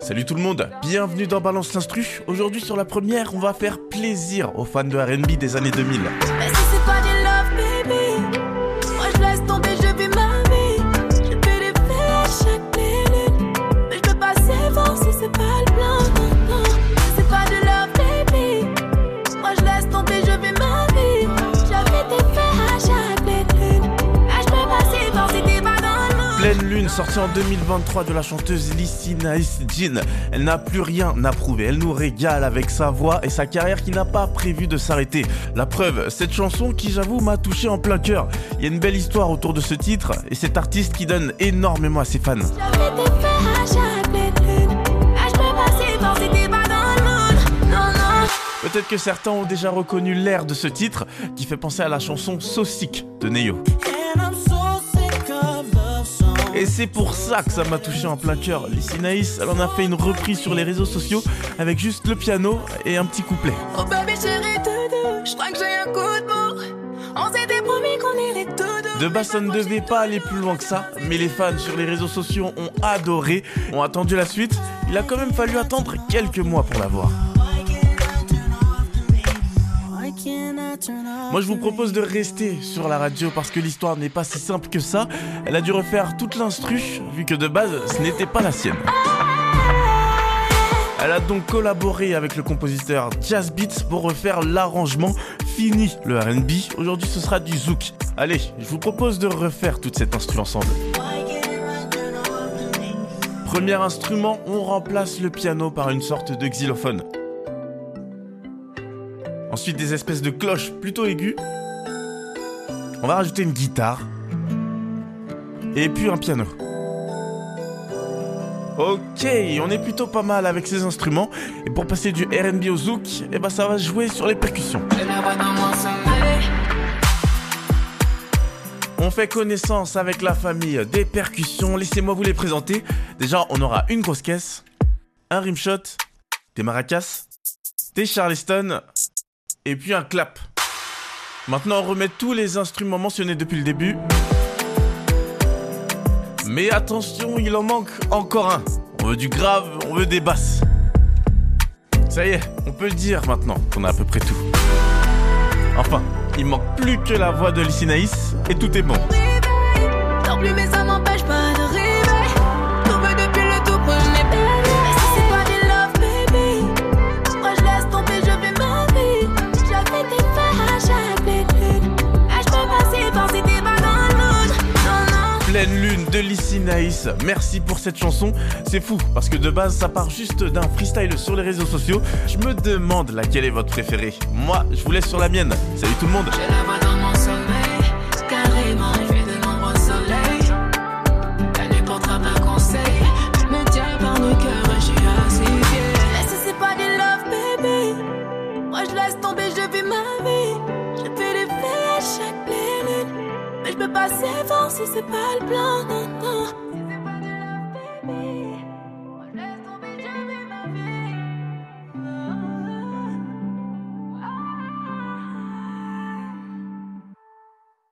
Salut tout le monde, bienvenue dans Balance l'Instru. Aujourd'hui sur la première, on va faire plaisir aux fans de RB des années 2000. Pleine Lune, sortie en 2023 de la chanteuse Lissy Nice Jean. Elle n'a plus rien à prouver, elle nous régale avec sa voix et sa carrière qui n'a pas prévu de s'arrêter. La preuve, cette chanson qui j'avoue m'a touché en plein cœur. Il y a une belle histoire autour de ce titre et cet artiste qui donne énormément à ses fans. Ah. Peut-être que certains ont déjà reconnu l'air de ce titre qui fait penser à la chanson So Sick de Neo. Et c'est pour ça que ça m'a touché en plein cœur. Lissy Nice, elle en a fait une reprise sur les réseaux sociaux avec juste le piano et un petit couplet. Oh bébé chérie doudou, je crois que j'ai un coup de mou. On s'était promis qu'on irait tout doux. De base, ça ne devait pas aller plus loin que ça, mais les fans sur les réseaux sociaux ont adoré, ont attendu la suite. Il a quand même fallu attendre quelques mois pour la voir. Moi, je vous propose de rester sur la radio parce que l'histoire n'est pas si simple que ça. Elle a dû refaire toute l'instru, vu que de base, ce n'était pas la sienne. Elle a donc collaboré avec le compositeur Jazz Beats pour refaire l'arrangement. Fini le RB, aujourd'hui ce sera du zouk. Allez, je vous propose de refaire toute cette instru ensemble. Premier instrument, on remplace le piano par une sorte de xylophone. Ensuite des espèces de cloches plutôt aiguës. On va rajouter une guitare. Et puis un piano. Ok, on est plutôt pas mal avec ces instruments. Et pour passer du RB au zouk, eh ben ça va jouer sur les percussions. On fait connaissance avec la famille des percussions. Laissez-moi vous les présenter. Déjà, on aura une grosse caisse, un rimshot, des maracas, des charleston et puis un clap. Maintenant, on remet tous les instruments mentionnés depuis le début. Mais attention, il en manque encore un. On veut du grave, on veut des basses. Ça y est, on peut dire maintenant qu'on a à peu près tout. Enfin, il manque plus que la voix de Lissy Naïs et tout est bon. Pleine lune de Lissy Naïs, merci pour cette chanson. C'est fou parce que de base ça part juste d'un freestyle sur les réseaux sociaux. Je me demande laquelle est votre préférée. Moi, je vous laisse sur la mienne. Salut tout le monde. Je la vois dans mon sommeil, carrément, je fais de nombreux soleils. La nuit portera un conseil, je me tiens par le cœur et je suis assez fier. Mais si c'est pas des love, baby, moi je laisse tomber, je vis ma vie. Peux pas si c'est pas le plan, non, non.